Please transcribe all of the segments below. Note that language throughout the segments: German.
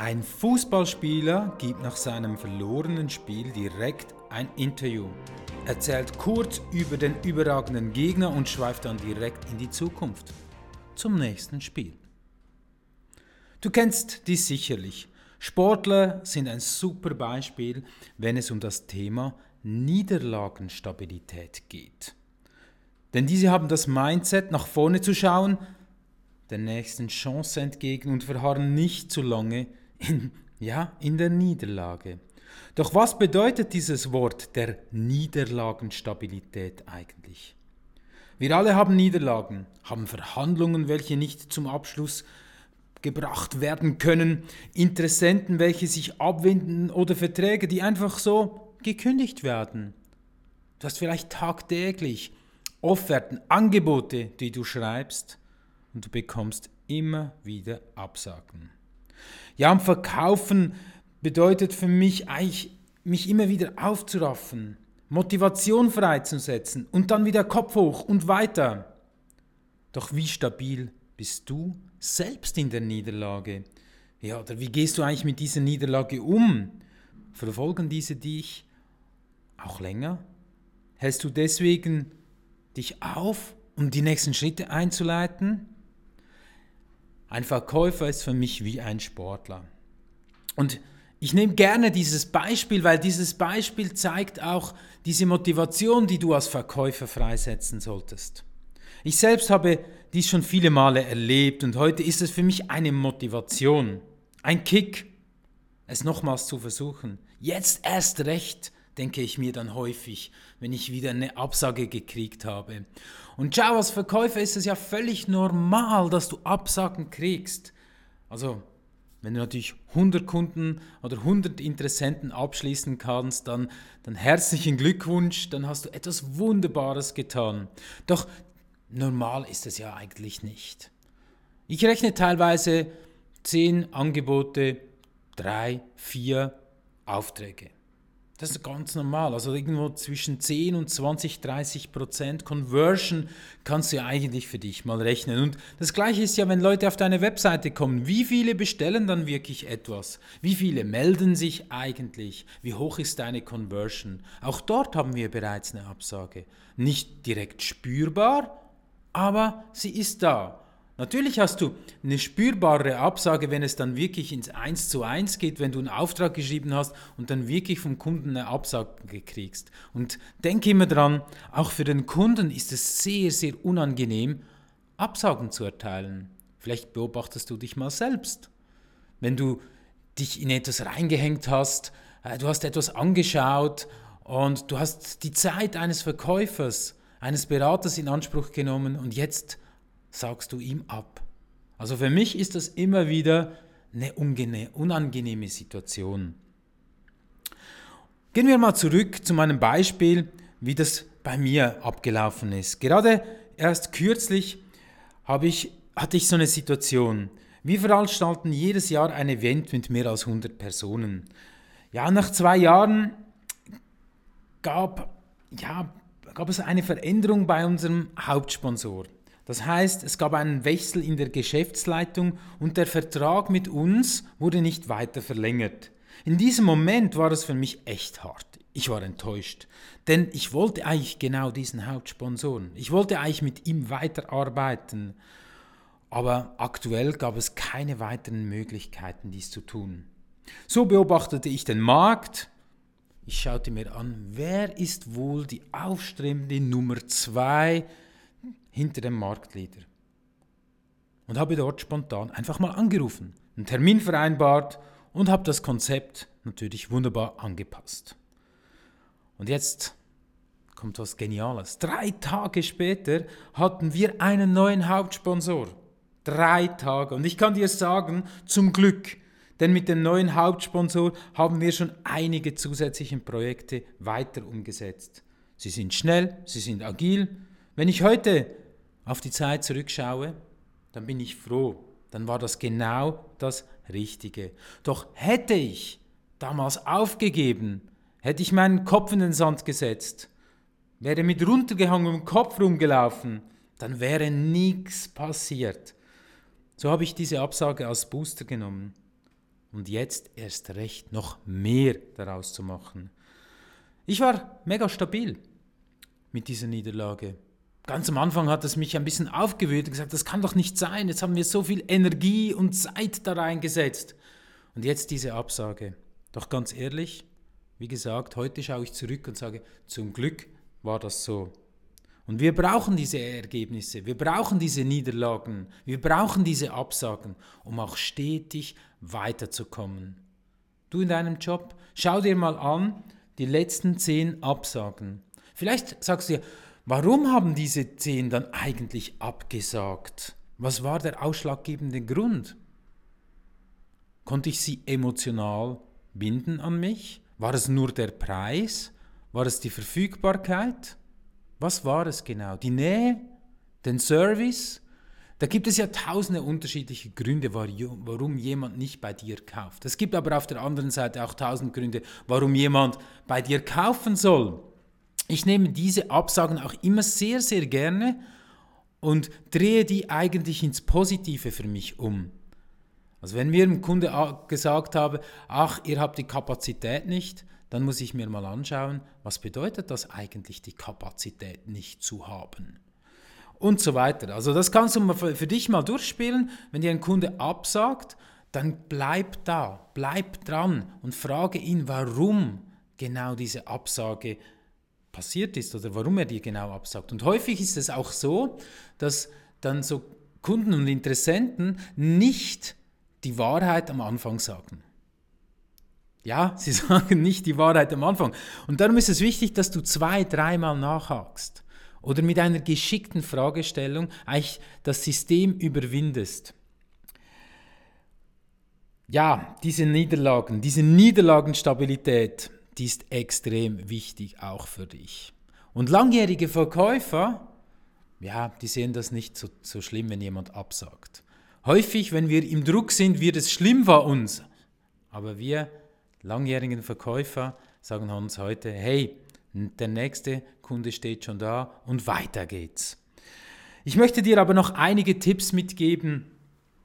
Ein Fußballspieler gibt nach seinem verlorenen Spiel direkt ein Interview, erzählt kurz über den überragenden Gegner und schweift dann direkt in die Zukunft, zum nächsten Spiel. Du kennst dies sicherlich. Sportler sind ein super Beispiel, wenn es um das Thema Niederlagenstabilität geht. Denn diese haben das Mindset, nach vorne zu schauen, der nächsten Chance entgegen und verharren nicht zu lange in, ja, in der Niederlage. Doch was bedeutet dieses Wort der Niederlagenstabilität eigentlich? Wir alle haben Niederlagen, haben Verhandlungen, welche nicht zum Abschluss gebracht werden können, Interessenten, welche sich abwenden oder Verträge, die einfach so gekündigt werden. Du hast vielleicht tagtäglich Offerten, Angebote, die du schreibst und du bekommst immer wieder Absagen. Ja, und Verkaufen bedeutet für mich eigentlich, mich immer wieder aufzuraffen, Motivation freizusetzen und dann wieder Kopf hoch und weiter. Doch wie stabil bist du selbst in der Niederlage? Ja, oder wie gehst du eigentlich mit dieser Niederlage um? Verfolgen diese dich auch länger? Hältst du deswegen dich auf, um die nächsten Schritte einzuleiten? Ein Verkäufer ist für mich wie ein Sportler. Und ich nehme gerne dieses Beispiel, weil dieses Beispiel zeigt auch diese Motivation, die du als Verkäufer freisetzen solltest. Ich selbst habe dies schon viele Male erlebt und heute ist es für mich eine Motivation, ein Kick, es nochmals zu versuchen. Jetzt erst recht, denke ich mir dann häufig, wenn ich wieder eine Absage gekriegt habe. Und schau, als Verkäufer ist es ja völlig normal, dass du Absagen kriegst. Also, wenn du natürlich 100 Kunden oder 100 Interessenten abschließen kannst, dann, dann herzlichen Glückwunsch, dann hast du etwas Wunderbares getan. Doch normal ist es ja eigentlich nicht. Ich rechne teilweise 10 Angebote, 3, 4 Aufträge. Das ist ganz normal. Also irgendwo zwischen 10 und 20, 30 Prozent Conversion kannst du ja eigentlich für dich mal rechnen. Und das gleiche ist ja, wenn Leute auf deine Webseite kommen. Wie viele bestellen dann wirklich etwas? Wie viele melden sich eigentlich? Wie hoch ist deine Conversion? Auch dort haben wir bereits eine Absage. Nicht direkt spürbar, aber sie ist da. Natürlich hast du eine spürbare Absage, wenn es dann wirklich ins 1 zu 1 geht, wenn du einen Auftrag geschrieben hast und dann wirklich vom Kunden eine Absage kriegst. Und denke immer dran, auch für den Kunden ist es sehr, sehr unangenehm, Absagen zu erteilen. Vielleicht beobachtest du dich mal selbst. Wenn du dich in etwas reingehängt hast, äh, du hast etwas angeschaut und du hast die Zeit eines Verkäufers, eines Beraters in Anspruch genommen und jetzt sagst du ihm ab. Also für mich ist das immer wieder eine unangenehme Situation. Gehen wir mal zurück zu meinem Beispiel, wie das bei mir abgelaufen ist. Gerade erst kürzlich ich, hatte ich so eine Situation. Wir veranstalten jedes Jahr ein Event mit mehr als 100 Personen. Ja, nach zwei Jahren gab, ja, gab es eine Veränderung bei unserem Hauptsponsor. Das heißt, es gab einen Wechsel in der Geschäftsleitung und der Vertrag mit uns wurde nicht weiter verlängert. In diesem Moment war es für mich echt hart. Ich war enttäuscht, denn ich wollte eigentlich genau diesen Hauptsponsoren. Ich wollte eigentlich mit ihm weiterarbeiten, aber aktuell gab es keine weiteren Möglichkeiten, dies zu tun. So beobachtete ich den Markt. Ich schaute mir an, wer ist wohl die aufstrebende Nummer zwei hinter dem Marktleader. Und habe dort spontan einfach mal angerufen, einen Termin vereinbart und habe das Konzept natürlich wunderbar angepasst. Und jetzt kommt was Geniales. Drei Tage später hatten wir einen neuen Hauptsponsor. Drei Tage. Und ich kann dir sagen, zum Glück, denn mit dem neuen Hauptsponsor haben wir schon einige zusätzliche Projekte weiter umgesetzt. Sie sind schnell, sie sind agil. Wenn ich heute auf die Zeit zurückschaue, dann bin ich froh. Dann war das genau das Richtige. Doch hätte ich damals aufgegeben, hätte ich meinen Kopf in den Sand gesetzt, wäre mit runtergehangenem Kopf rumgelaufen, dann wäre nichts passiert. So habe ich diese Absage als Booster genommen. und jetzt erst recht noch mehr daraus zu machen. Ich war mega stabil mit dieser Niederlage. Ganz am Anfang hat es mich ein bisschen aufgewühlt und gesagt, das kann doch nicht sein, jetzt haben wir so viel Energie und Zeit da reingesetzt. Und jetzt diese Absage. Doch ganz ehrlich, wie gesagt, heute schaue ich zurück und sage, zum Glück war das so. Und wir brauchen diese Ergebnisse, wir brauchen diese Niederlagen, wir brauchen diese Absagen, um auch stetig weiterzukommen. Du in deinem Job, schau dir mal an die letzten zehn Absagen. Vielleicht sagst du dir, warum haben diese zehn dann eigentlich abgesagt? Was war der ausschlaggebende Grund? Konnte ich sie emotional binden an mich? War es nur der Preis? War es die Verfügbarkeit? Was war es genau? Die Nähe? Den Service? Da gibt es ja tausende unterschiedliche Gründe, warum jemand nicht bei dir kauft. Es gibt aber auf der anderen Seite auch tausend Gründe, warum jemand bei dir kaufen soll. Ich nehme diese Absagen auch immer sehr, sehr gerne und drehe die eigentlich ins Positive für mich um. Also wenn mir ein Kunde gesagt habe, ach, ihr habt die Kapazität nicht, dann muss ich mir mal anschauen, was bedeutet das eigentlich, die Kapazität nicht zu haben. Und so weiter. Also das kannst du für dich mal durchspielen. Wenn dir ein Kunde absagt, dann bleib da, bleib dran und frage ihn, warum genau diese Absage passiert ist oder warum er dir genau absagt. Und häufig ist es auch so, dass dann so Kunden und Interessenten nicht die Wahrheit am Anfang sagen. Ja, sie sagen nicht die Wahrheit am Anfang. Und darum ist es wichtig, dass du zwei, dreimal nachhakst oder mit einer geschickten Fragestellung eigentlich das System überwindest. Ja, diese Niederlagen, diese Niederlagenstabilität, die ist extrem wichtig auch für dich. Und langjährige Verkäufer, ja, die sehen das nicht so, so schlimm, wenn jemand absagt. Häufig, wenn wir im Druck sind, wird es schlimm bei uns. Aber wir langjährigen Verkäufer sagen uns heute, hey, der nächste Kunde steht schon da und weiter geht's. Ich möchte dir aber noch einige Tipps mitgeben,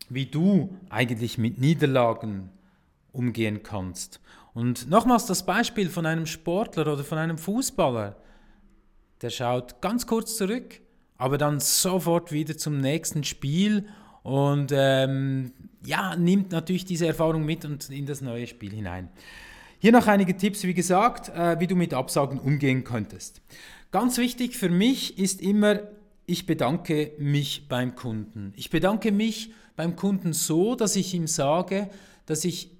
wie du eigentlich mit Niederlagen umgehen kannst. Und nochmals das Beispiel von einem Sportler oder von einem Fußballer. Der schaut ganz kurz zurück, aber dann sofort wieder zum nächsten Spiel und ähm, ja, nimmt natürlich diese Erfahrung mit und in das neue Spiel hinein. Hier noch einige Tipps, wie gesagt, äh, wie du mit Absagen umgehen könntest. Ganz wichtig für mich ist immer, ich bedanke mich beim Kunden. Ich bedanke mich beim Kunden so, dass ich ihm sage, dass ich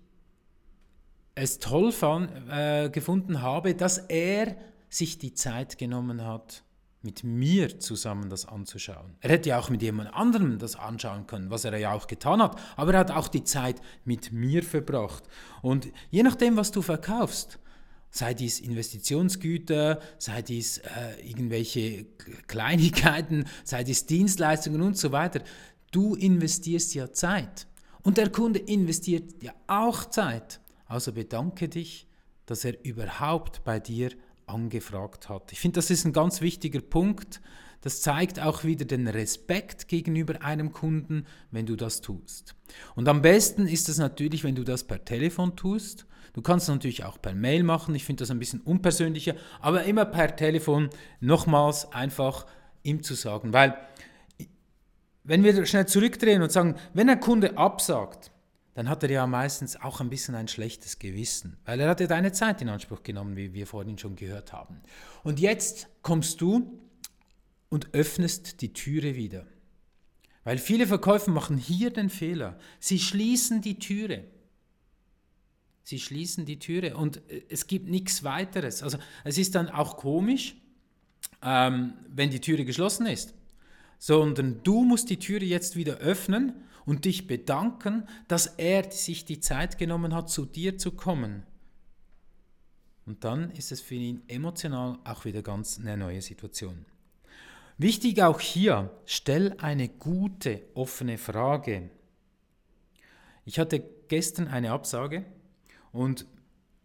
es toll fand, äh, gefunden habe, dass er sich die Zeit genommen hat, mit mir zusammen das anzuschauen. Er hätte ja auch mit jemand anderem das anschauen können, was er ja auch getan hat, aber er hat auch die Zeit mit mir verbracht. Und je nachdem, was du verkaufst, sei dies Investitionsgüter, sei dies äh, irgendwelche Kleinigkeiten, sei dies Dienstleistungen und so weiter, du investierst ja Zeit. Und der Kunde investiert ja auch Zeit. Also bedanke dich, dass er überhaupt bei dir angefragt hat. Ich finde, das ist ein ganz wichtiger Punkt. Das zeigt auch wieder den Respekt gegenüber einem Kunden, wenn du das tust. Und am besten ist es natürlich, wenn du das per Telefon tust. Du kannst es natürlich auch per Mail machen. Ich finde das ein bisschen unpersönlicher, aber immer per Telefon nochmals einfach ihm zu sagen. Weil, wenn wir schnell zurückdrehen und sagen, wenn ein Kunde absagt, dann hat er ja meistens auch ein bisschen ein schlechtes Gewissen, weil er hat ja deine Zeit in Anspruch genommen, wie wir vorhin schon gehört haben. Und jetzt kommst du und öffnest die Türe wieder. Weil viele Verkäufer machen hier den Fehler. Sie schließen die Türe. Sie schließen die Türe und äh, es gibt nichts weiteres. Also es ist dann auch komisch, ähm, wenn die Türe geschlossen ist. Sondern du musst die Türe jetzt wieder öffnen und dich bedanken, dass er sich die Zeit genommen hat, zu dir zu kommen. Und dann ist es für ihn emotional auch wieder ganz eine neue Situation. Wichtig auch hier, stell eine gute, offene Frage. Ich hatte gestern eine Absage und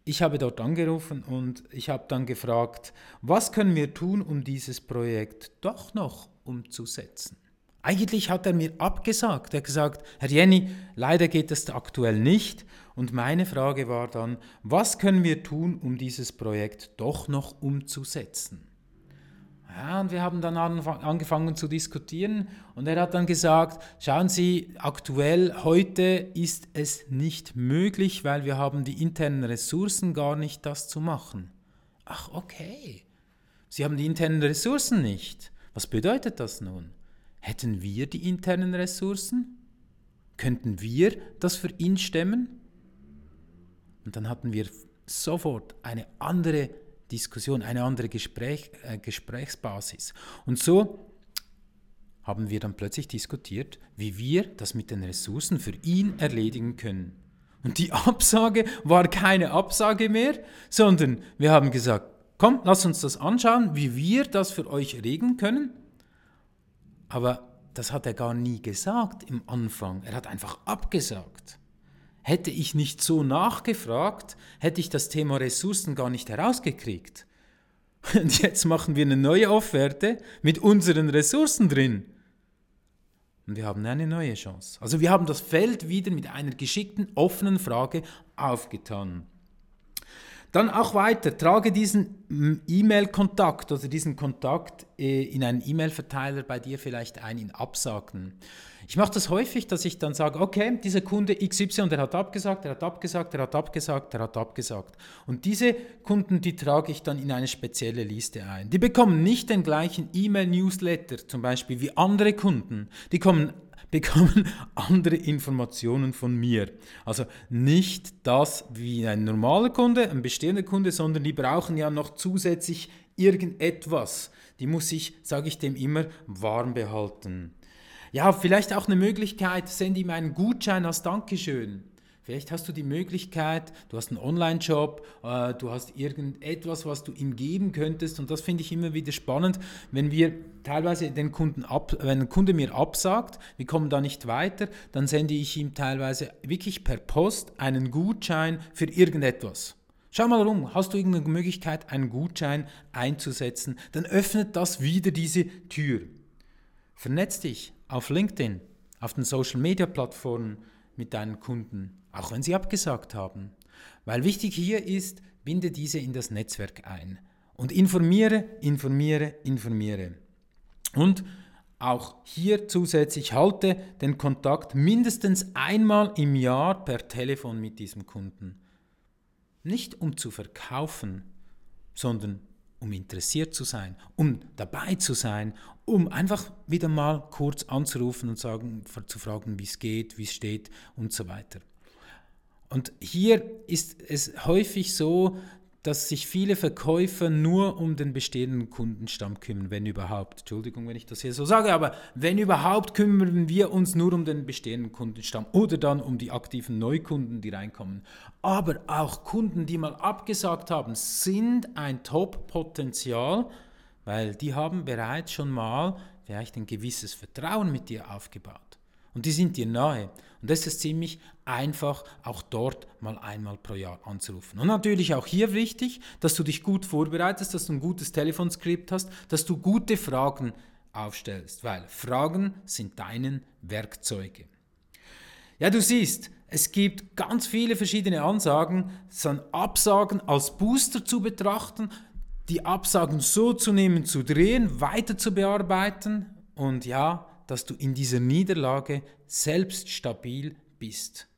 ich habe dort angerufen und ich habe dann gefragt, was können wir tun, um dieses Projekt doch noch umzusetzen? Eigentlich hat er mir abgesagt. Er hat gesagt, Herr Jenny, leider geht es aktuell nicht. Und meine Frage war dann, was können wir tun, um dieses Projekt doch noch umzusetzen? Ja, und wir haben dann angefangen zu diskutieren und er hat dann gesagt, schauen Sie, aktuell heute ist es nicht möglich, weil wir haben die internen Ressourcen gar nicht, das zu machen. Ach, okay. Sie haben die internen Ressourcen nicht. Was bedeutet das nun? Hätten wir die internen Ressourcen? Könnten wir das für ihn stemmen? Und dann hatten wir sofort eine andere Diskussion, eine andere Gespräch, äh, Gesprächsbasis. Und so haben wir dann plötzlich diskutiert, wie wir das mit den Ressourcen für ihn erledigen können. Und die Absage war keine Absage mehr, sondern wir haben gesagt, komm, lass uns das anschauen, wie wir das für euch regeln können. Aber das hat er gar nie gesagt im Anfang. Er hat einfach abgesagt. Hätte ich nicht so nachgefragt, hätte ich das Thema Ressourcen gar nicht herausgekriegt. Und jetzt machen wir eine neue Offerte mit unseren Ressourcen drin. Und wir haben eine neue Chance. Also wir haben das Feld wieder mit einer geschickten, offenen Frage aufgetan. Dann auch weiter, trage diesen E-Mail-Kontakt oder diesen Kontakt äh, in einen E-Mail-Verteiler bei dir vielleicht ein in Absagen. Ich mache das häufig, dass ich dann sage, okay, dieser Kunde XY, der hat abgesagt, der hat abgesagt, der hat abgesagt, der hat abgesagt. Und diese Kunden, die trage ich dann in eine spezielle Liste ein. Die bekommen nicht den gleichen E-Mail-Newsletter, zum Beispiel wie andere Kunden. Die kommen bekommen andere Informationen von mir. Also nicht das wie ein normaler Kunde, ein bestehender Kunde, sondern die brauchen ja noch zusätzlich irgendetwas. Die muss ich, sage ich dem immer, warm behalten. Ja, vielleicht auch eine Möglichkeit, sende ihm einen Gutschein als Dankeschön. Vielleicht hast du die Möglichkeit, du hast einen Online-Shop, äh, du hast irgendetwas, was du ihm geben könntest. Und das finde ich immer wieder spannend, wenn wir teilweise den Kunden ab, wenn ein Kunde mir absagt, wir kommen da nicht weiter, dann sende ich ihm teilweise wirklich per Post einen Gutschein für irgendetwas. Schau mal rum, hast du irgendeine Möglichkeit, einen Gutschein einzusetzen, dann öffnet das wieder diese Tür. Vernetz dich auf LinkedIn, auf den Social Media Plattformen mit deinen Kunden auch wenn sie abgesagt haben. Weil wichtig hier ist, binde diese in das Netzwerk ein und informiere, informiere, informiere. Und auch hier zusätzlich halte den Kontakt mindestens einmal im Jahr per Telefon mit diesem Kunden. Nicht um zu verkaufen, sondern um interessiert zu sein, um dabei zu sein, um einfach wieder mal kurz anzurufen und sagen, zu fragen, wie es geht, wie es steht und so weiter. Und hier ist es häufig so, dass sich viele Verkäufer nur um den bestehenden Kundenstamm kümmern, wenn überhaupt. Entschuldigung, wenn ich das hier so sage, aber wenn überhaupt kümmern wir uns nur um den bestehenden Kundenstamm oder dann um die aktiven Neukunden, die reinkommen. Aber auch Kunden, die mal abgesagt haben, sind ein Top-Potenzial, weil die haben bereits schon mal vielleicht ein gewisses Vertrauen mit dir aufgebaut. Und die sind dir nahe. Und das ist ziemlich einfach, auch dort mal einmal pro Jahr anzurufen. Und natürlich auch hier wichtig, dass du dich gut vorbereitest, dass du ein gutes Telefonskript hast, dass du gute Fragen aufstellst, weil Fragen sind deinen Werkzeuge. Ja, du siehst, es gibt ganz viele verschiedene Ansagen, sondern Absagen als Booster zu betrachten, die Absagen so zu nehmen, zu drehen, weiter zu bearbeiten und ja, dass du in dieser Niederlage selbst stabil bist.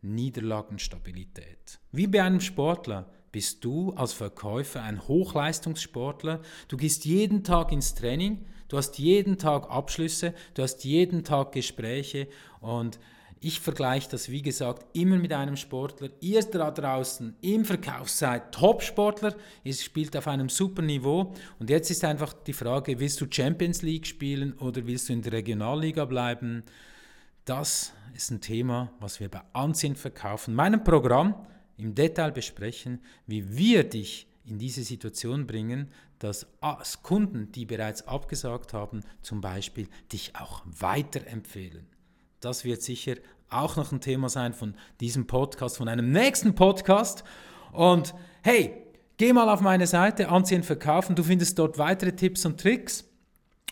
Niederlagenstabilität. Wie bei einem Sportler bist du als Verkäufer ein Hochleistungssportler. Du gehst jeden Tag ins Training, du hast jeden Tag Abschlüsse, du hast jeden Tag Gespräche und ich vergleiche das, wie gesagt, immer mit einem Sportler. Ihr da draußen im Verkauf seid Top-Sportler, ihr spielt auf einem super Niveau. Und jetzt ist einfach die Frage, willst du Champions League spielen oder willst du in der Regionalliga bleiben? Das ist ein Thema, was wir bei Anziehen verkaufen, meinem Programm im Detail besprechen, wie wir dich in diese Situation bringen, dass Kunden, die bereits abgesagt haben, zum Beispiel dich auch weiterempfehlen. Das wird sicher auch noch ein Thema sein von diesem Podcast, von einem nächsten Podcast. Und hey, geh mal auf meine Seite Anziehen verkaufen. Du findest dort weitere Tipps und Tricks.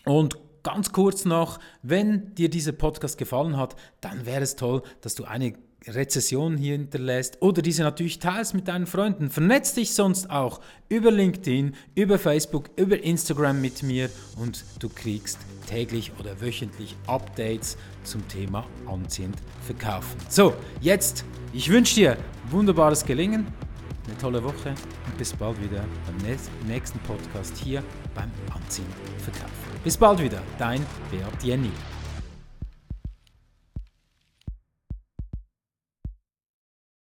Und ganz kurz noch, wenn dir dieser Podcast gefallen hat, dann wäre es toll, dass du eine Rezession hier hinterlässt oder diese natürlich teilst mit deinen Freunden. Vernetz dich sonst auch über LinkedIn, über Facebook, über Instagram mit mir und du kriegst täglich oder wöchentlich Updates zum Thema anziehend verkaufen. So, jetzt, ich wünsche dir wunderbares Gelingen, eine tolle Woche und bis bald wieder beim nächsten Podcast hier beim Anziehen verkaufen. Bis bald wieder, dein Beat Jenny.